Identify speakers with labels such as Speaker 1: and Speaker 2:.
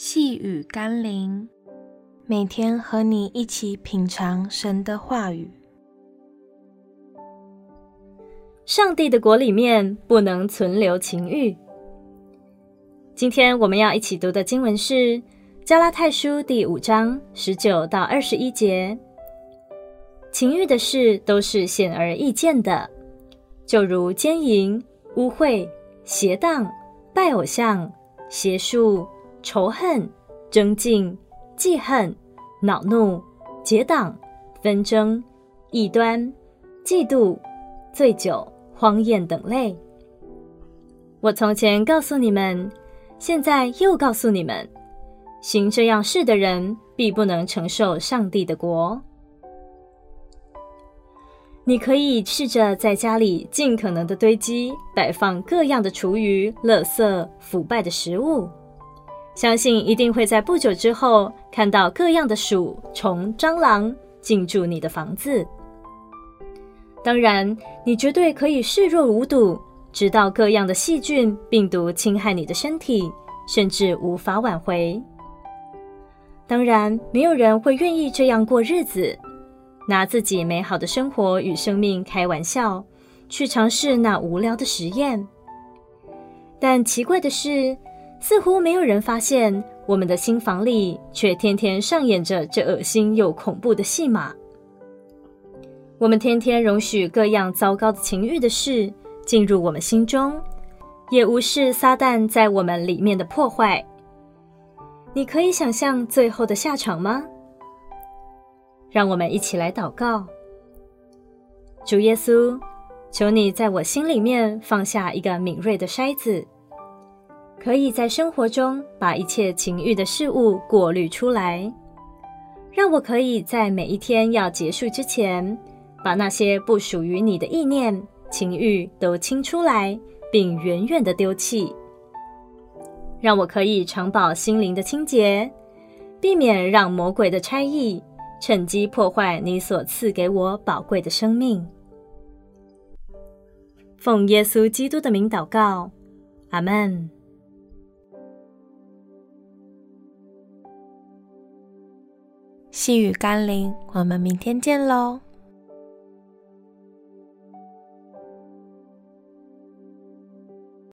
Speaker 1: 细雨甘霖，每天和你一起品尝神的话语。
Speaker 2: 上帝的国里面不能存留情欲。今天我们要一起读的经文是《加拉太书》第五章十九到二十一节。情欲的事都是显而易见的，就如奸淫、污秽、邪荡、拜偶像、邪术。仇恨、争竞、记恨、恼怒、结党、纷争、异端、嫉妒、醉酒、荒宴等类。我从前告诉你们，现在又告诉你们：行这样事的人，必不能承受上帝的国。你可以试着在家里尽可能的堆积、摆放各样的厨余、垃圾、腐败的食物。相信一定会在不久之后看到各样的鼠、虫、蟑螂进驻你的房子。当然，你绝对可以视若无睹，直到各样的细菌、病毒侵害你的身体，甚至无法挽回。当然，没有人会愿意这样过日子，拿自己美好的生活与生命开玩笑，去尝试那无聊的实验。但奇怪的是，似乎没有人发现，我们的心房里却天天上演着这恶心又恐怖的戏码。我们天天容许各样糟糕的情欲的事进入我们心中，也无视撒旦在我们里面的破坏。你可以想象最后的下场吗？让我们一起来祷告。主耶稣，求你在我心里面放下一个敏锐的筛子。可以在生活中把一切情欲的事物过滤出来，让我可以在每一天要结束之前，把那些不属于你的意念、情欲都清出来，并远远地丢弃。让我可以常保心灵的清洁，避免让魔鬼的差役趁机破坏你所赐给我宝贵的生命。奉耶稣基督的名祷告，阿门。
Speaker 1: 细雨甘霖，我们明天见喽。